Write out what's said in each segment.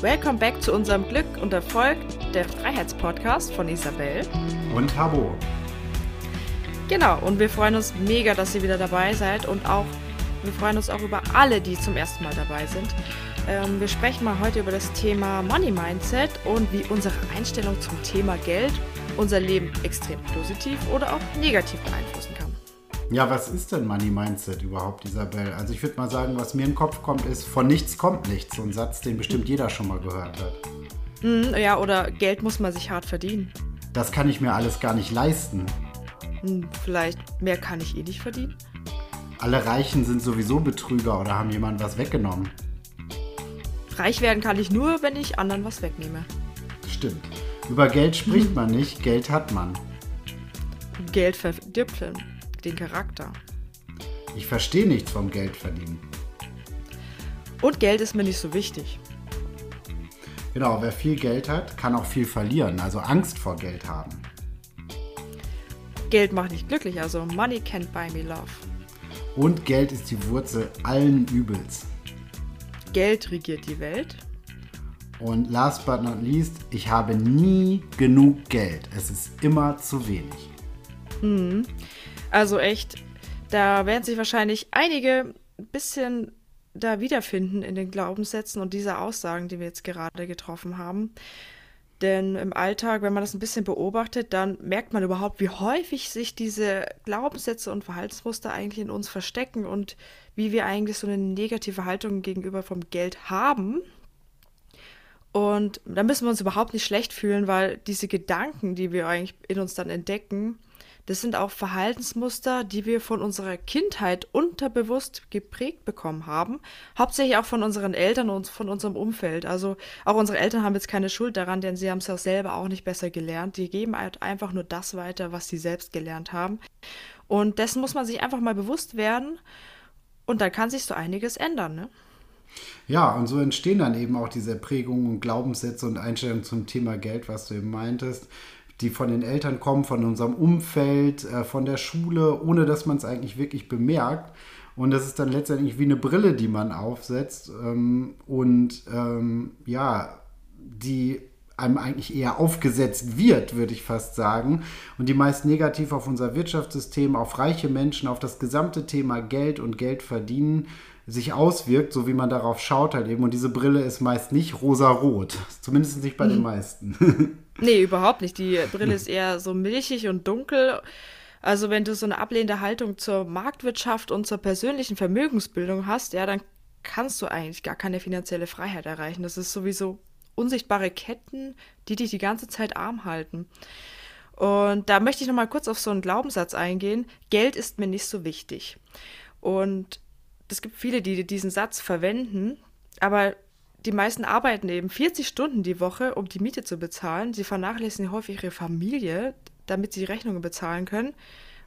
Welcome back zu unserem Glück und Erfolg, der Freiheitspodcast von Isabel. Und Tabo. Genau, und wir freuen uns mega, dass ihr wieder dabei seid und auch, wir freuen uns auch über alle, die zum ersten Mal dabei sind. Ähm, wir sprechen mal heute über das Thema Money Mindset und wie unsere Einstellung zum Thema Geld unser Leben extrem positiv oder auch negativ beeinflussen kann. Ja, was ist denn Money Mindset überhaupt, Isabel? Also ich würde mal sagen, was mir in den Kopf kommt, ist, von nichts kommt nichts. So ein Satz, den bestimmt jeder schon mal gehört hat. Mhm, ja, oder Geld muss man sich hart verdienen. Das kann ich mir alles gar nicht leisten. Hm, vielleicht mehr kann ich eh nicht verdienen. Alle Reichen sind sowieso Betrüger oder haben jemand was weggenommen. Reich werden kann ich nur, wenn ich anderen was wegnehme. Stimmt. Über Geld spricht man nicht, Geld hat man. Geld verdirbt den Charakter. Ich verstehe nichts vom Geld verdienen. Und Geld ist mir nicht so wichtig. Genau, wer viel Geld hat, kann auch viel verlieren, also Angst vor Geld haben. Geld macht nicht glücklich, also Money can't buy me love. Und Geld ist die Wurzel allen Übels. Geld regiert die Welt. Und last but not least, ich habe nie genug Geld. Es ist immer zu wenig. Mhm. Also echt, da werden sich wahrscheinlich einige ein bisschen da wiederfinden in den Glaubenssätzen und dieser Aussagen, die wir jetzt gerade getroffen haben. Denn im Alltag, wenn man das ein bisschen beobachtet, dann merkt man überhaupt, wie häufig sich diese Glaubenssätze und Verhaltensmuster eigentlich in uns verstecken und wie wir eigentlich so eine negative Haltung gegenüber vom Geld haben. Und da müssen wir uns überhaupt nicht schlecht fühlen, weil diese Gedanken, die wir eigentlich in uns dann entdecken, das sind auch Verhaltensmuster, die wir von unserer Kindheit unterbewusst geprägt bekommen haben. Hauptsächlich auch von unseren Eltern und von unserem Umfeld. Also auch unsere Eltern haben jetzt keine Schuld daran, denn sie haben es auch selber auch nicht besser gelernt. Die geben halt einfach nur das weiter, was sie selbst gelernt haben. Und dessen muss man sich einfach mal bewusst werden. Und dann kann sich so einiges ändern, ne? Ja, und so entstehen dann eben auch diese Prägungen und Glaubenssätze und Einstellungen zum Thema Geld, was du eben meintest die von den Eltern kommen, von unserem Umfeld, äh, von der Schule, ohne dass man es eigentlich wirklich bemerkt. Und das ist dann letztendlich wie eine Brille, die man aufsetzt ähm, und ähm, ja, die einem eigentlich eher aufgesetzt wird, würde ich fast sagen. Und die meist negativ auf unser Wirtschaftssystem, auf reiche Menschen, auf das gesamte Thema Geld und Geld verdienen sich auswirkt, so wie man darauf schaut halt eben. Und diese Brille ist meist nicht rosa-rot, zumindest nicht bei mhm. den meisten. Nee, überhaupt nicht. Die Brille ist eher so milchig und dunkel. Also wenn du so eine ablehnende Haltung zur Marktwirtschaft und zur persönlichen Vermögensbildung hast, ja, dann kannst du eigentlich gar keine finanzielle Freiheit erreichen. Das ist sowieso unsichtbare Ketten, die dich die ganze Zeit arm halten. Und da möchte ich noch mal kurz auf so einen Glaubenssatz eingehen. Geld ist mir nicht so wichtig. Und es gibt viele, die diesen Satz verwenden, aber die meisten arbeiten eben 40 Stunden die Woche, um die Miete zu bezahlen. Sie vernachlässigen häufig ihre Familie, damit sie Rechnungen bezahlen können,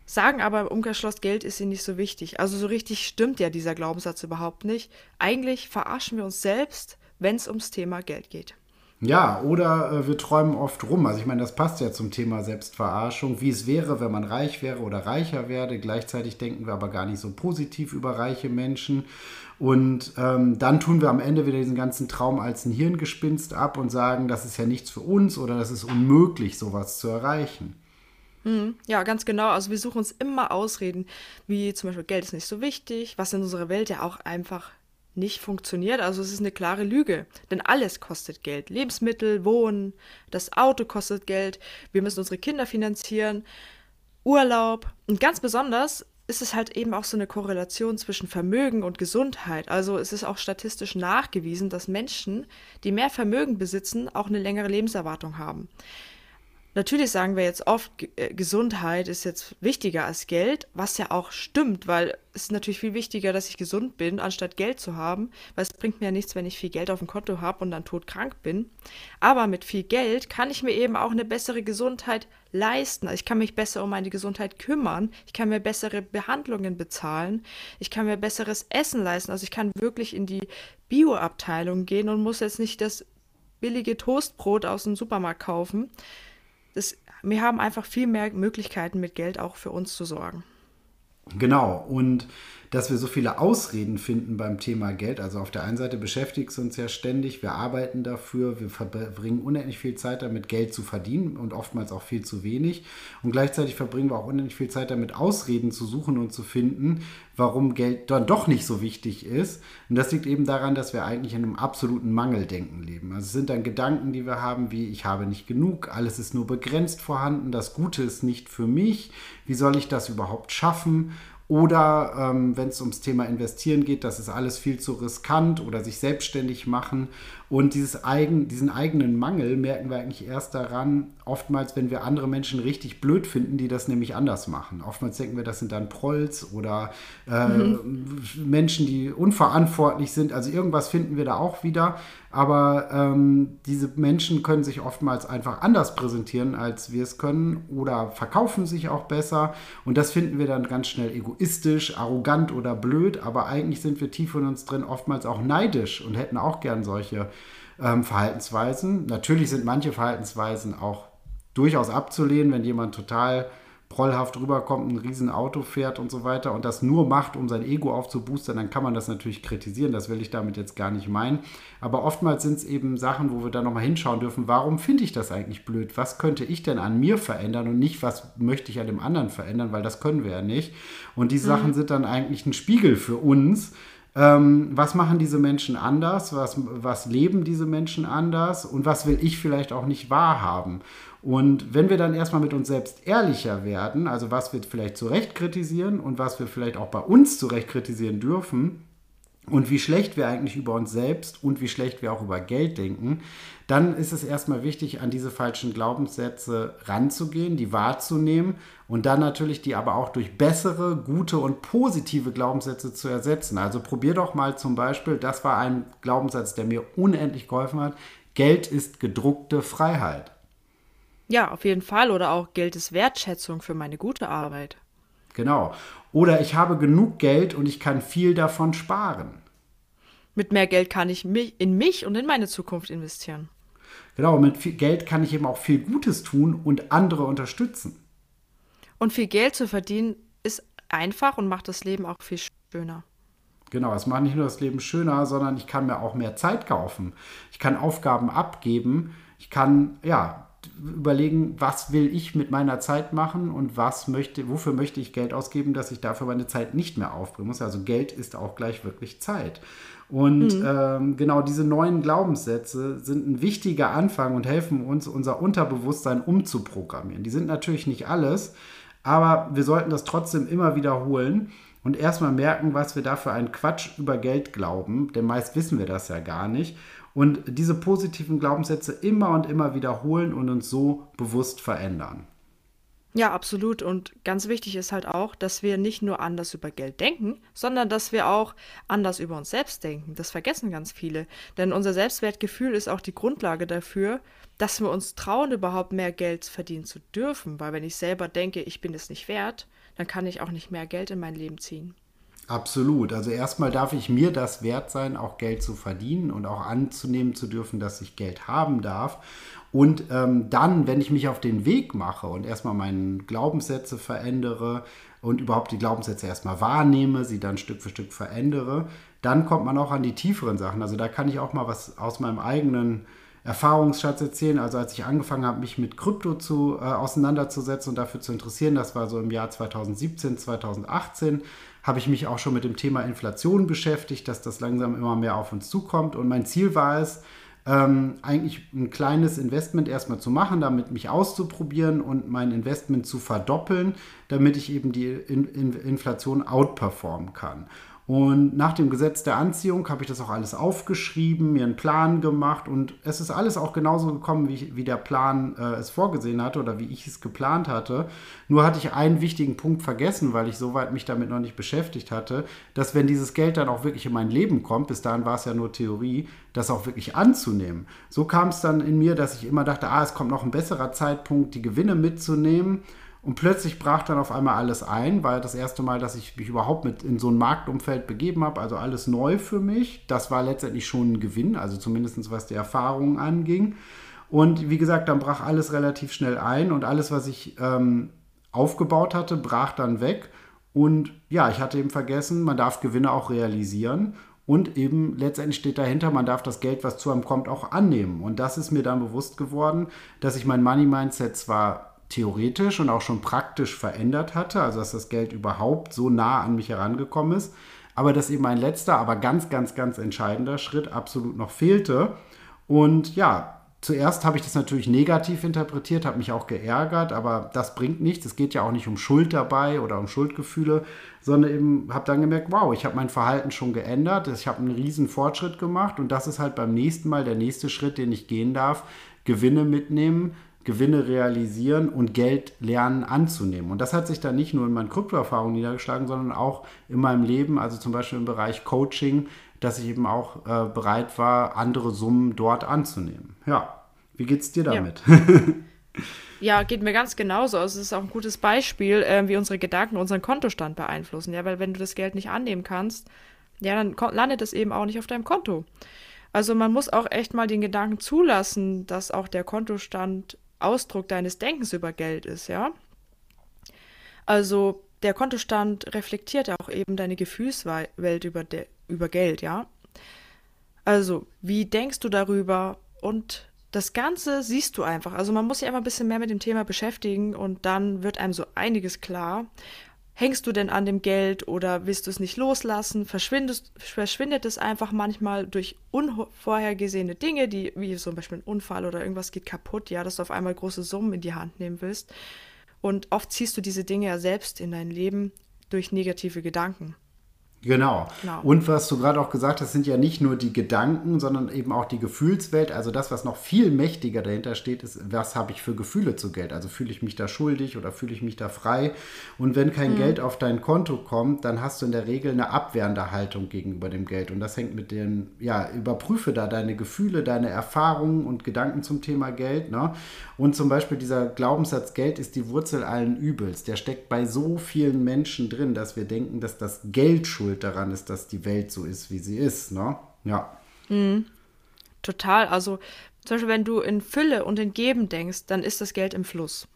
sagen aber im Umkehrschluss, Geld ist ihnen nicht so wichtig. Also so richtig stimmt ja dieser Glaubenssatz überhaupt nicht. Eigentlich verarschen wir uns selbst, wenn es ums Thema Geld geht. Ja, oder äh, wir träumen oft rum. Also ich meine, das passt ja zum Thema Selbstverarschung, wie es wäre, wenn man reich wäre oder reicher werde. Gleichzeitig denken wir aber gar nicht so positiv über reiche Menschen. Und ähm, dann tun wir am Ende wieder diesen ganzen Traum als ein Hirngespinst ab und sagen, das ist ja nichts für uns oder das ist unmöglich, sowas zu erreichen. Hm, ja, ganz genau. Also wir suchen uns immer Ausreden, wie zum Beispiel Geld ist nicht so wichtig, was in unserer Welt ja auch einfach nicht funktioniert. Also es ist eine klare Lüge, denn alles kostet Geld. Lebensmittel, Wohnen, das Auto kostet Geld, wir müssen unsere Kinder finanzieren, Urlaub und ganz besonders ist es halt eben auch so eine Korrelation zwischen Vermögen und Gesundheit. Also es ist auch statistisch nachgewiesen, dass Menschen, die mehr Vermögen besitzen, auch eine längere Lebenserwartung haben. Natürlich sagen wir jetzt oft, äh, Gesundheit ist jetzt wichtiger als Geld, was ja auch stimmt, weil es ist natürlich viel wichtiger, dass ich gesund bin, anstatt Geld zu haben, weil es bringt mir ja nichts, wenn ich viel Geld auf dem Konto habe und dann todkrank bin. Aber mit viel Geld kann ich mir eben auch eine bessere Gesundheit leisten. Also ich kann mich besser um meine Gesundheit kümmern, ich kann mir bessere Behandlungen bezahlen, ich kann mir besseres Essen leisten. Also ich kann wirklich in die Bioabteilung gehen und muss jetzt nicht das billige Toastbrot aus dem Supermarkt kaufen das, wir haben einfach viel mehr Möglichkeiten mit Geld auch für uns zu sorgen. Genau, und dass wir so viele Ausreden finden beim Thema Geld. Also auf der einen Seite beschäftigt es uns ja ständig, wir arbeiten dafür, wir verbringen unendlich viel Zeit damit, Geld zu verdienen und oftmals auch viel zu wenig. Und gleichzeitig verbringen wir auch unendlich viel Zeit damit, Ausreden zu suchen und zu finden, warum Geld dann doch nicht so wichtig ist. Und das liegt eben daran, dass wir eigentlich in einem absoluten Mangeldenken leben. Also es sind dann Gedanken, die wir haben, wie ich habe nicht genug, alles ist nur begrenzt vorhanden, das Gute ist nicht für mich, wie soll ich das überhaupt schaffen? Oder ähm, wenn es ums Thema Investieren geht, das ist alles viel zu riskant oder sich selbstständig machen. Und dieses eigen, diesen eigenen Mangel merken wir eigentlich erst daran, oftmals, wenn wir andere Menschen richtig blöd finden, die das nämlich anders machen. Oftmals denken wir, das sind dann Prolls oder äh, mhm. Menschen, die unverantwortlich sind. Also irgendwas finden wir da auch wieder. Aber ähm, diese Menschen können sich oftmals einfach anders präsentieren, als wir es können oder verkaufen sich auch besser. Und das finden wir dann ganz schnell egoistisch, arrogant oder blöd. Aber eigentlich sind wir tief in uns drin oftmals auch neidisch und hätten auch gern solche ähm, Verhaltensweisen. Natürlich sind manche Verhaltensweisen auch durchaus abzulehnen, wenn jemand total prollhaft rüberkommt, ein Riesenauto fährt und so weiter und das nur macht, um sein Ego aufzuboostern, dann kann man das natürlich kritisieren. Das will ich damit jetzt gar nicht meinen. Aber oftmals sind es eben Sachen, wo wir da nochmal hinschauen dürfen, warum finde ich das eigentlich blöd? Was könnte ich denn an mir verändern und nicht, was möchte ich an dem anderen verändern, weil das können wir ja nicht. Und die mhm. Sachen sind dann eigentlich ein Spiegel für uns, ähm, was machen diese Menschen anders? Was, was leben diese Menschen anders? Und was will ich vielleicht auch nicht wahrhaben? Und wenn wir dann erstmal mit uns selbst ehrlicher werden, also was wir vielleicht zu Recht kritisieren und was wir vielleicht auch bei uns zu Recht kritisieren dürfen, und wie schlecht wir eigentlich über uns selbst und wie schlecht wir auch über Geld denken, dann ist es erstmal wichtig, an diese falschen Glaubenssätze ranzugehen, die wahrzunehmen und dann natürlich die aber auch durch bessere, gute und positive Glaubenssätze zu ersetzen. Also probier doch mal zum Beispiel, das war ein Glaubenssatz, der mir unendlich geholfen hat, Geld ist gedruckte Freiheit. Ja, auf jeden Fall. Oder auch Geld ist Wertschätzung für meine gute Arbeit. Genau. Oder ich habe genug Geld und ich kann viel davon sparen. Mit mehr Geld kann ich mich, in mich und in meine Zukunft investieren. Genau, mit viel Geld kann ich eben auch viel Gutes tun und andere unterstützen. Und viel Geld zu verdienen ist einfach und macht das Leben auch viel schöner. Genau, es macht nicht nur das Leben schöner, sondern ich kann mir auch mehr Zeit kaufen. Ich kann Aufgaben abgeben. Ich kann, ja, überlegen, was will ich mit meiner Zeit machen und was möchte, wofür möchte ich Geld ausgeben, dass ich dafür meine Zeit nicht mehr aufbringen muss. Also Geld ist auch gleich wirklich Zeit. Und mhm. ähm, genau diese neuen Glaubenssätze sind ein wichtiger Anfang und helfen uns, unser Unterbewusstsein umzuprogrammieren. Die sind natürlich nicht alles, aber wir sollten das trotzdem immer wiederholen und erstmal merken, was wir da für einen Quatsch über Geld glauben, denn meist wissen wir das ja gar nicht und diese positiven Glaubenssätze immer und immer wiederholen und uns so bewusst verändern. Ja, absolut. Und ganz wichtig ist halt auch, dass wir nicht nur anders über Geld denken, sondern dass wir auch anders über uns selbst denken. Das vergessen ganz viele. Denn unser Selbstwertgefühl ist auch die Grundlage dafür, dass wir uns trauen, überhaupt mehr Geld verdienen zu dürfen. Weil wenn ich selber denke, ich bin es nicht wert, dann kann ich auch nicht mehr Geld in mein Leben ziehen. Absolut. Also erstmal darf ich mir das wert sein, auch Geld zu verdienen und auch anzunehmen zu dürfen, dass ich Geld haben darf. Und ähm, dann, wenn ich mich auf den Weg mache und erstmal meine Glaubenssätze verändere und überhaupt die Glaubenssätze erstmal wahrnehme, sie dann Stück für Stück verändere, dann kommt man auch an die tieferen Sachen. Also da kann ich auch mal was aus meinem eigenen Erfahrungsschatz erzählen. Also als ich angefangen habe, mich mit Krypto zu, äh, auseinanderzusetzen und dafür zu interessieren, das war so im Jahr 2017, 2018, habe ich mich auch schon mit dem Thema Inflation beschäftigt, dass das langsam immer mehr auf uns zukommt. Und mein Ziel war es, ähm, eigentlich ein kleines Investment erstmal zu machen, damit mich auszuprobieren und mein Investment zu verdoppeln, damit ich eben die in in Inflation outperformen kann. Und nach dem Gesetz der Anziehung habe ich das auch alles aufgeschrieben, mir einen Plan gemacht und es ist alles auch genauso gekommen, wie, wie der Plan äh, es vorgesehen hatte oder wie ich es geplant hatte. Nur hatte ich einen wichtigen Punkt vergessen, weil ich soweit mich damit noch nicht beschäftigt hatte, dass wenn dieses Geld dann auch wirklich in mein Leben kommt, bis dahin war es ja nur Theorie, das auch wirklich anzunehmen. So kam es dann in mir, dass ich immer dachte, ah, es kommt noch ein besserer Zeitpunkt, die Gewinne mitzunehmen und plötzlich brach dann auf einmal alles ein, war das erste Mal, dass ich mich überhaupt mit in so ein Marktumfeld begeben habe, also alles neu für mich. Das war letztendlich schon ein Gewinn, also zumindest was die Erfahrungen anging. Und wie gesagt, dann brach alles relativ schnell ein und alles, was ich ähm, aufgebaut hatte, brach dann weg. Und ja, ich hatte eben vergessen, man darf Gewinne auch realisieren. Und eben letztendlich steht dahinter, man darf das Geld, was zu einem kommt, auch annehmen. Und das ist mir dann bewusst geworden, dass ich mein Money-Mindset zwar theoretisch und auch schon praktisch verändert hatte, also dass das Geld überhaupt so nah an mich herangekommen ist, aber dass eben ein letzter, aber ganz, ganz, ganz entscheidender Schritt absolut noch fehlte. Und ja, zuerst habe ich das natürlich negativ interpretiert, habe mich auch geärgert, aber das bringt nichts. Es geht ja auch nicht um Schuld dabei oder um Schuldgefühle, sondern eben habe dann gemerkt, wow, ich habe mein Verhalten schon geändert, ich habe einen riesen Fortschritt gemacht und das ist halt beim nächsten Mal der nächste Schritt, den ich gehen darf, Gewinne mitnehmen, Gewinne realisieren und Geld lernen anzunehmen. Und das hat sich dann nicht nur in meinen Kryptoerfahrungen niedergeschlagen, sondern auch in meinem Leben, also zum Beispiel im Bereich Coaching, dass ich eben auch äh, bereit war, andere Summen dort anzunehmen. Ja, wie geht's dir damit? Ja. ja geht mir ganz genauso. Also es ist auch ein gutes Beispiel, äh, wie unsere Gedanken unseren Kontostand beeinflussen. Ja, weil wenn du das Geld nicht annehmen kannst, ja, dann landet es eben auch nicht auf deinem Konto. Also man muss auch echt mal den Gedanken zulassen, dass auch der Kontostand Ausdruck deines Denkens über Geld ist, ja. Also der Kontostand reflektiert auch eben deine Gefühlswelt über, de, über Geld, ja. Also, wie denkst du darüber? Und das Ganze siehst du einfach. Also man muss sich einfach ein bisschen mehr mit dem Thema beschäftigen und dann wird einem so einiges klar. Hängst du denn an dem Geld oder willst du es nicht loslassen? verschwindet es einfach manchmal durch unvorhergesehene Dinge, die, wie zum Beispiel ein Unfall oder irgendwas geht kaputt, ja, dass du auf einmal große Summen in die Hand nehmen willst. Und oft ziehst du diese Dinge ja selbst in dein Leben durch negative Gedanken. Genau. genau. Und was du gerade auch gesagt hast, sind ja nicht nur die Gedanken, sondern eben auch die Gefühlswelt. Also das, was noch viel mächtiger dahinter steht, ist, was habe ich für Gefühle zu Geld? Also fühle ich mich da schuldig oder fühle ich mich da frei? Und wenn kein mhm. Geld auf dein Konto kommt, dann hast du in der Regel eine abwehrende Haltung gegenüber dem Geld. Und das hängt mit den, ja, überprüfe da deine Gefühle, deine Erfahrungen und Gedanken zum Thema Geld. Ne? Und zum Beispiel dieser Glaubenssatz, Geld ist die Wurzel allen Übels, der steckt bei so vielen Menschen drin, dass wir denken, dass das Geld schuld daran ist, dass die Welt so ist, wie sie ist. Ne? Ja. Mhm. Total. Also zum Beispiel, wenn du in Fülle und in Geben denkst, dann ist das Geld im Fluss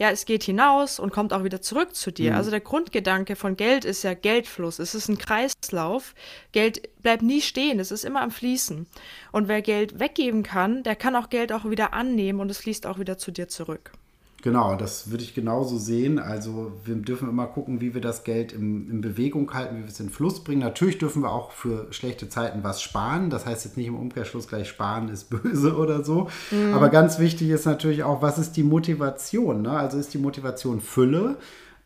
ja, es geht hinaus und kommt auch wieder zurück zu dir. Mhm. Also der Grundgedanke von Geld ist ja Geldfluss. Es ist ein Kreislauf. Geld bleibt nie stehen, es ist immer am Fließen. Und wer Geld weggeben kann, der kann auch Geld auch wieder annehmen und es fließt auch wieder zu dir zurück. Genau, das würde ich genauso sehen. Also wir dürfen immer gucken, wie wir das Geld in, in, Bewegung halten, wie wir es in Fluss bringen. Natürlich dürfen wir auch für schlechte Zeiten was sparen. Das heißt jetzt nicht im Umkehrschluss gleich sparen ist böse oder so. Mhm. Aber ganz wichtig ist natürlich auch, was ist die Motivation? Ne? Also ist die Motivation Fülle?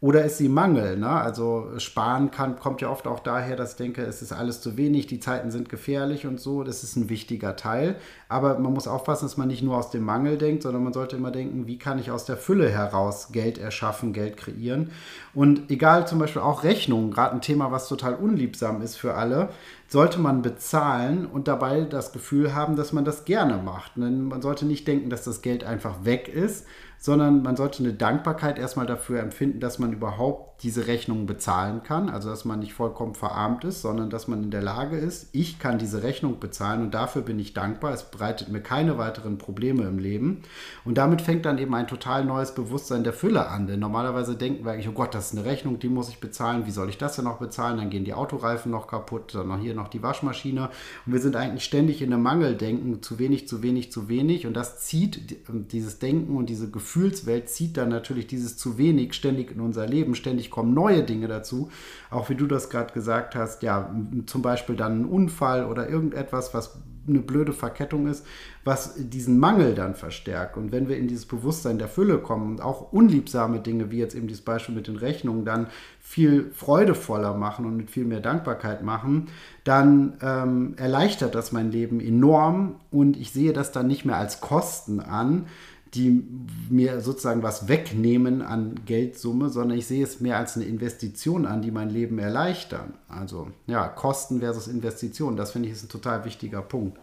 Oder ist sie Mangel? Ne? Also sparen kann, kommt ja oft auch daher, dass ich denke, es ist alles zu wenig, die Zeiten sind gefährlich und so. Das ist ein wichtiger Teil. Aber man muss aufpassen, dass man nicht nur aus dem Mangel denkt, sondern man sollte immer denken, wie kann ich aus der Fülle heraus Geld erschaffen, Geld kreieren. Und egal zum Beispiel auch Rechnungen, gerade ein Thema, was total unliebsam ist für alle, sollte man bezahlen und dabei das Gefühl haben, dass man das gerne macht. Denn man sollte nicht denken, dass das Geld einfach weg ist, sondern man sollte eine Dankbarkeit erstmal dafür empfinden, dass man überhaupt diese Rechnung bezahlen kann. Also dass man nicht vollkommen verarmt ist, sondern dass man in der Lage ist, ich kann diese Rechnung bezahlen und dafür bin ich dankbar. Es bereitet mir keine weiteren Probleme im Leben. Und damit fängt dann eben ein total neues Bewusstsein der Fülle an. Denn normalerweise denken wir eigentlich, oh Gott, das ist eine Rechnung, die muss ich bezahlen. Wie soll ich das denn noch bezahlen? Dann gehen die Autoreifen noch kaputt, dann noch hier noch die Waschmaschine. Und wir sind eigentlich ständig in einem Mangeldenken, zu wenig, zu wenig, zu wenig. Und das zieht dieses Denken und diese Gefühlswelt zieht dann natürlich dieses zu wenig ständig in unser Leben. Ständig kommen neue Dinge dazu. Auch wie du das gerade gesagt hast, ja, zum Beispiel dann ein Unfall oder irgendetwas, was eine blöde Verkettung ist, was diesen Mangel dann verstärkt. Und wenn wir in dieses Bewusstsein der Fülle kommen und auch unliebsame Dinge, wie jetzt eben dieses Beispiel mit den Rechnungen, dann viel freudevoller machen und mit viel mehr Dankbarkeit machen, dann ähm, erleichtert das mein Leben enorm und ich sehe das dann nicht mehr als Kosten an, die mir sozusagen was wegnehmen an Geldsumme, sondern ich sehe es mehr als eine Investition an, die mein Leben erleichtern. Also ja, Kosten versus Investition, das finde ich ist ein total wichtiger Punkt.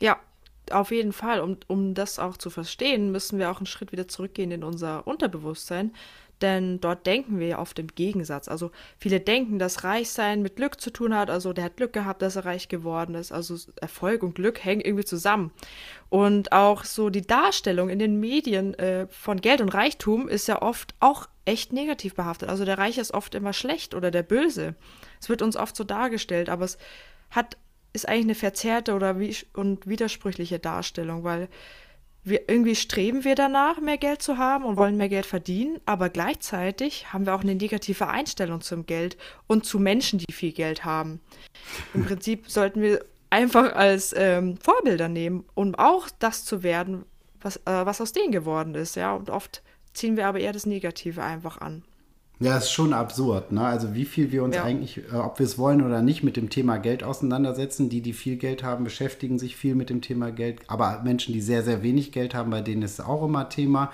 Ja, auf jeden Fall. Um, um das auch zu verstehen, müssen wir auch einen Schritt wieder zurückgehen in unser Unterbewusstsein. Denn dort denken wir ja oft im Gegensatz. Also viele denken, dass Reichsein mit Glück zu tun hat. Also der hat Glück gehabt, dass er reich geworden ist. Also Erfolg und Glück hängen irgendwie zusammen. Und auch so die Darstellung in den Medien äh, von Geld und Reichtum ist ja oft auch echt negativ behaftet. Also der Reiche ist oft immer schlecht oder der Böse. Es wird uns oft so dargestellt, aber es hat, ist eigentlich eine verzerrte oder wie, und widersprüchliche Darstellung, weil wir, irgendwie streben wir danach, mehr Geld zu haben und wollen mehr Geld verdienen, aber gleichzeitig haben wir auch eine negative Einstellung zum Geld und zu Menschen, die viel Geld haben. Im Prinzip sollten wir einfach als ähm, Vorbilder nehmen, um auch das zu werden, was, äh, was aus denen geworden ist, ja. Und oft ziehen wir aber eher das Negative einfach an. Ja, ist schon absurd, ne? Also wie viel wir uns ja. eigentlich, äh, ob wir es wollen oder nicht, mit dem Thema Geld auseinandersetzen. Die, die viel Geld haben, beschäftigen sich viel mit dem Thema Geld. Aber Menschen, die sehr, sehr wenig Geld haben, bei denen ist es auch immer Thema.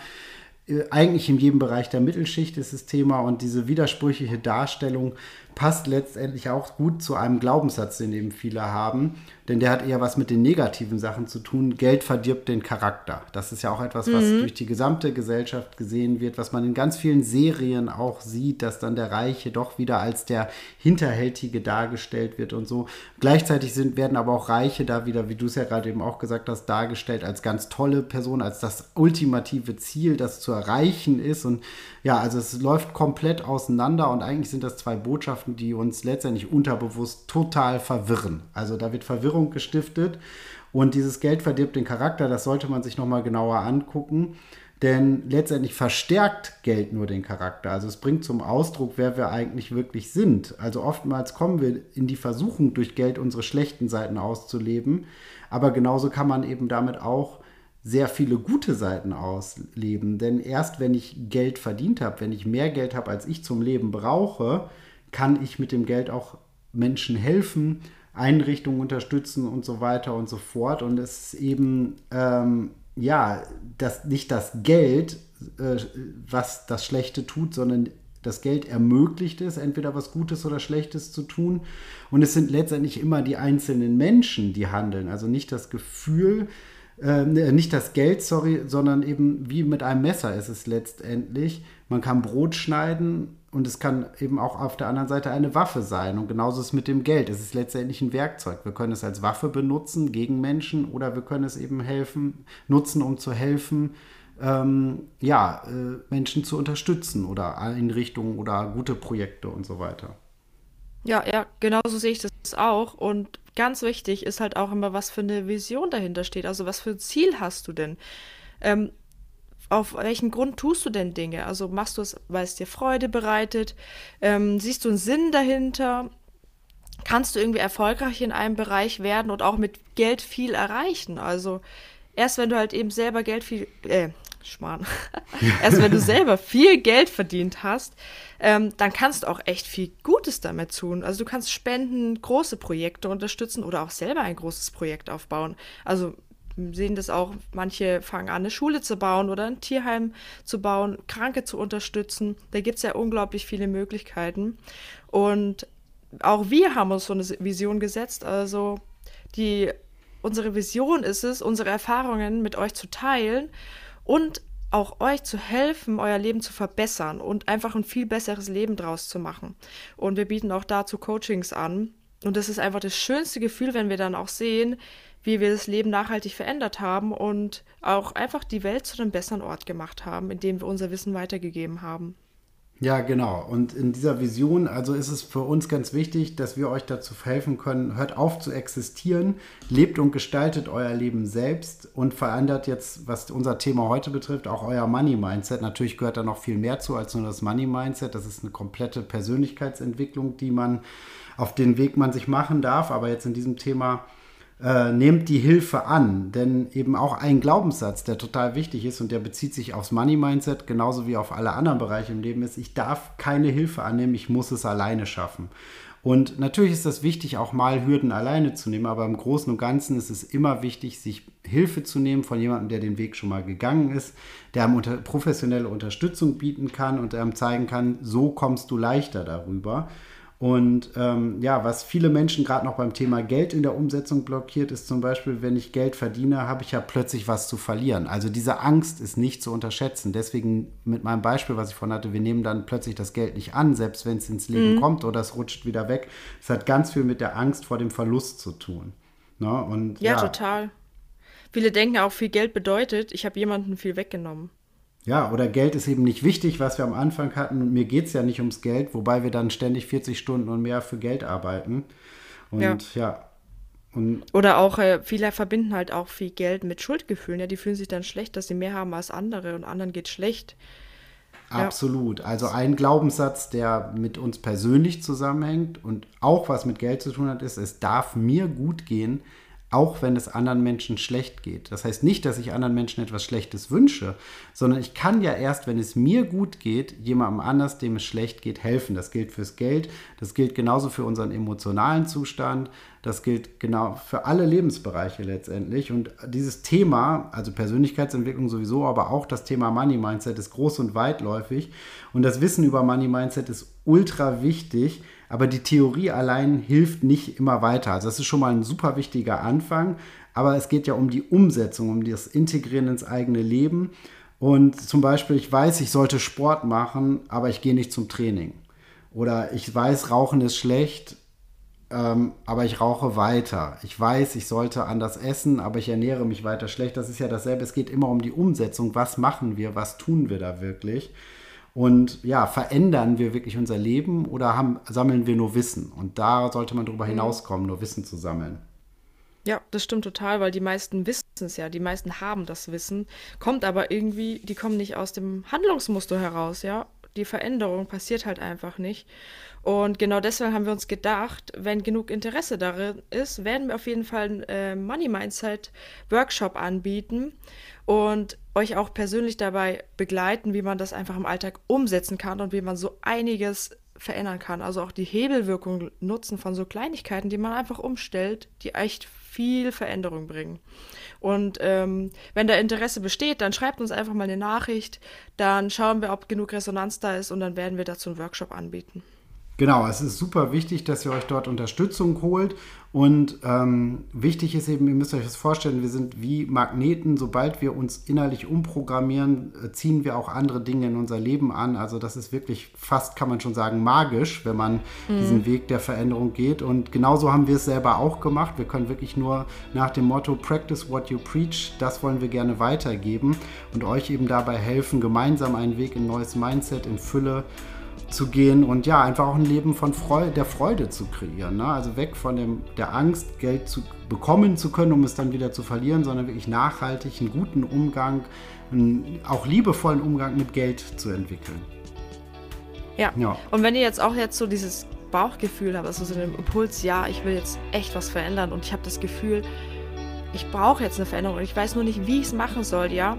Äh, eigentlich in jedem Bereich der Mittelschicht ist es Thema und diese widersprüchliche Darstellung passt letztendlich auch gut zu einem Glaubenssatz, den eben viele haben, denn der hat eher was mit den negativen Sachen zu tun. Geld verdirbt den Charakter. Das ist ja auch etwas, was mhm. durch die gesamte Gesellschaft gesehen wird, was man in ganz vielen Serien auch sieht, dass dann der Reiche doch wieder als der Hinterhältige dargestellt wird und so. Gleichzeitig sind, werden aber auch Reiche da wieder, wie du es ja gerade eben auch gesagt hast, dargestellt als ganz tolle Person, als das ultimative Ziel, das zu erreichen ist. Und ja, also es läuft komplett auseinander und eigentlich sind das zwei Botschaften, Eigenschaften, die uns letztendlich unterbewusst total verwirren. Also da wird Verwirrung gestiftet und dieses Geld verdirbt den Charakter, das sollte man sich nochmal genauer angucken. Denn letztendlich verstärkt Geld nur den Charakter. Also es bringt zum Ausdruck, wer wir eigentlich wirklich sind. Also oftmals kommen wir in die Versuchung, durch Geld unsere schlechten Seiten auszuleben. Aber genauso kann man eben damit auch sehr viele gute Seiten ausleben. Denn erst wenn ich Geld verdient habe, wenn ich mehr Geld habe, als ich zum Leben brauche, kann ich mit dem Geld auch Menschen helfen, Einrichtungen unterstützen und so weiter und so fort. Und es ist eben, ähm, ja, das, nicht das Geld, äh, was das Schlechte tut, sondern das Geld ermöglicht es, entweder was Gutes oder Schlechtes zu tun. Und es sind letztendlich immer die einzelnen Menschen, die handeln. Also nicht das Gefühl, äh, nicht das Geld, sorry, sondern eben wie mit einem Messer ist es letztendlich. Man kann Brot schneiden und es kann eben auch auf der anderen Seite eine Waffe sein. Und genauso ist es mit dem Geld. Es ist letztendlich ein Werkzeug. Wir können es als Waffe benutzen gegen Menschen oder wir können es eben helfen, nutzen, um zu helfen, ähm, ja, äh, Menschen zu unterstützen oder Einrichtungen oder gute Projekte und so weiter. Ja, ja, genauso sehe ich das auch. Und ganz wichtig ist halt auch immer, was für eine Vision dahinter steht. Also was für ein Ziel hast du denn? Ähm, auf welchen Grund tust du denn Dinge? Also machst du es, weil es dir Freude bereitet? Ähm, siehst du einen Sinn dahinter? Kannst du irgendwie erfolgreich in einem Bereich werden und auch mit Geld viel erreichen? Also erst wenn du halt eben selber Geld viel, äh, Schmarrn. erst wenn du selber viel Geld verdient hast, ähm, dann kannst du auch echt viel Gutes damit tun. Also du kannst spenden, große Projekte unterstützen oder auch selber ein großes Projekt aufbauen. Also sehen das auch, manche fangen an, eine Schule zu bauen oder ein Tierheim zu bauen, Kranke zu unterstützen. Da gibt es ja unglaublich viele Möglichkeiten. Und auch wir haben uns so eine Vision gesetzt. Also die, unsere Vision ist es, unsere Erfahrungen mit euch zu teilen und auch euch zu helfen, euer Leben zu verbessern und einfach ein viel besseres Leben draus zu machen. Und wir bieten auch dazu Coachings an. Und das ist einfach das schönste Gefühl, wenn wir dann auch sehen, wie wir das Leben nachhaltig verändert haben und auch einfach die Welt zu einem besseren Ort gemacht haben, indem wir unser Wissen weitergegeben haben. Ja, genau. Und in dieser Vision, also ist es für uns ganz wichtig, dass wir euch dazu helfen können, hört auf zu existieren, lebt und gestaltet euer Leben selbst und verändert jetzt, was unser Thema heute betrifft, auch euer Money-Mindset. Natürlich gehört da noch viel mehr zu als nur das Money-Mindset. Das ist eine komplette Persönlichkeitsentwicklung, die man auf den Weg man sich machen darf. Aber jetzt in diesem Thema äh, nehmt die Hilfe an. Denn eben auch ein Glaubenssatz, der total wichtig ist und der bezieht sich aufs Money-Mindset, genauso wie auf alle anderen Bereiche im Leben, ist, ich darf keine Hilfe annehmen, ich muss es alleine schaffen. Und natürlich ist das wichtig, auch mal Hürden alleine zu nehmen, aber im Großen und Ganzen ist es immer wichtig, sich Hilfe zu nehmen von jemandem, der den Weg schon mal gegangen ist, der einem unter professionelle Unterstützung bieten kann und einem zeigen kann, so kommst du leichter darüber. Und ähm, ja, was viele Menschen gerade noch beim Thema Geld in der Umsetzung blockiert, ist zum Beispiel, wenn ich Geld verdiene, habe ich ja plötzlich was zu verlieren. Also diese Angst ist nicht zu unterschätzen. Deswegen mit meinem Beispiel, was ich vorhin hatte, wir nehmen dann plötzlich das Geld nicht an, selbst wenn es ins Leben mhm. kommt oder es rutscht wieder weg. Es hat ganz viel mit der Angst vor dem Verlust zu tun. Ne? Und, ja, ja, total. Viele denken auch, viel Geld bedeutet, ich habe jemanden viel weggenommen. Ja, oder Geld ist eben nicht wichtig, was wir am Anfang hatten. Und mir geht es ja nicht ums Geld, wobei wir dann ständig 40 Stunden und mehr für Geld arbeiten. Und ja. ja. Und oder auch, äh, viele verbinden halt auch viel Geld mit Schuldgefühlen. Ja, die fühlen sich dann schlecht, dass sie mehr haben als andere und anderen geht schlecht. Absolut. Ja. Also ein Glaubenssatz, der mit uns persönlich zusammenhängt und auch was mit Geld zu tun hat, ist, es darf mir gut gehen, auch wenn es anderen Menschen schlecht geht. Das heißt nicht, dass ich anderen Menschen etwas Schlechtes wünsche, sondern ich kann ja erst, wenn es mir gut geht, jemandem anders, dem es schlecht geht, helfen. Das gilt fürs Geld, das gilt genauso für unseren emotionalen Zustand, das gilt genau für alle Lebensbereiche letztendlich. Und dieses Thema, also Persönlichkeitsentwicklung sowieso, aber auch das Thema Money Mindset ist groß und weitläufig. Und das Wissen über Money Mindset ist ultra wichtig aber die Theorie allein hilft nicht immer weiter. Also das ist schon mal ein super wichtiger Anfang, aber es geht ja um die Umsetzung, um das Integrieren ins eigene Leben. Und zum Beispiel, ich weiß, ich sollte Sport machen, aber ich gehe nicht zum Training. Oder ich weiß, Rauchen ist schlecht, ähm, aber ich rauche weiter. Ich weiß, ich sollte anders essen, aber ich ernähre mich weiter schlecht. Das ist ja dasselbe. Es geht immer um die Umsetzung. Was machen wir? Was tun wir da wirklich? Und ja, verändern wir wirklich unser Leben oder haben, sammeln wir nur Wissen? Und da sollte man darüber mhm. hinauskommen, nur Wissen zu sammeln. Ja, das stimmt total, weil die meisten wissen es ja, die meisten haben das Wissen, kommt aber irgendwie, die kommen nicht aus dem Handlungsmuster heraus, ja. Die Veränderung passiert halt einfach nicht. Und genau deswegen haben wir uns gedacht, wenn genug Interesse darin ist, werden wir auf jeden Fall einen äh, Money Mindset Workshop anbieten und euch auch persönlich dabei begleiten, wie man das einfach im Alltag umsetzen kann und wie man so einiges verändern kann. Also auch die Hebelwirkung nutzen von so Kleinigkeiten, die man einfach umstellt, die echt viel Veränderung bringen. Und ähm, wenn da Interesse besteht, dann schreibt uns einfach mal eine Nachricht, dann schauen wir, ob genug Resonanz da ist und dann werden wir dazu einen Workshop anbieten. Genau, es ist super wichtig, dass ihr euch dort Unterstützung holt. Und ähm, wichtig ist eben, ihr müsst euch das vorstellen, wir sind wie Magneten. Sobald wir uns innerlich umprogrammieren, äh, ziehen wir auch andere Dinge in unser Leben an. Also das ist wirklich fast, kann man schon sagen, magisch, wenn man mhm. diesen Weg der Veränderung geht. Und genauso haben wir es selber auch gemacht. Wir können wirklich nur nach dem Motto Practice what you preach, das wollen wir gerne weitergeben und euch eben dabei helfen, gemeinsam einen Weg in neues Mindset, in Fülle zu gehen und ja, einfach auch ein Leben von Freude, der Freude zu kreieren. Ne? Also weg von dem, der Angst, Geld zu bekommen zu können, um es dann wieder zu verlieren, sondern wirklich nachhaltig einen guten Umgang, einen auch liebevollen Umgang mit Geld zu entwickeln. Ja. ja. Und wenn ihr jetzt auch jetzt so dieses Bauchgefühl habt, also so den Impuls, ja, ich will jetzt echt was verändern und ich habe das Gefühl, ich brauche jetzt eine Veränderung und ich weiß nur nicht, wie ich es machen soll, ja,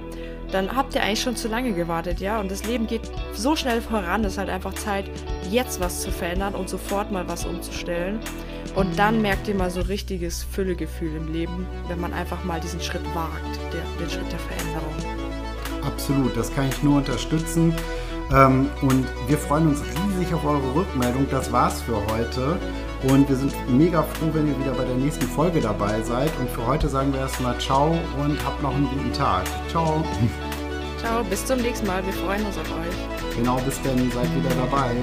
dann habt ihr eigentlich schon zu lange gewartet, ja. Und das Leben geht so schnell voran, es ist halt einfach Zeit, jetzt was zu verändern und sofort mal was umzustellen. Und dann merkt ihr mal so richtiges Füllegefühl im Leben, wenn man einfach mal diesen Schritt wagt, der, den Schritt der Veränderung. Absolut, das kann ich nur unterstützen. Ähm, und wir freuen uns riesig auf eure Rückmeldung. Das war's für heute. Und wir sind mega froh, wenn ihr wieder bei der nächsten Folge dabei seid. Und für heute sagen wir erstmal Ciao und habt noch einen guten Tag. Ciao. Ciao, bis zum nächsten Mal. Wir freuen uns auf euch. Genau, bis dann. Seid wieder dabei.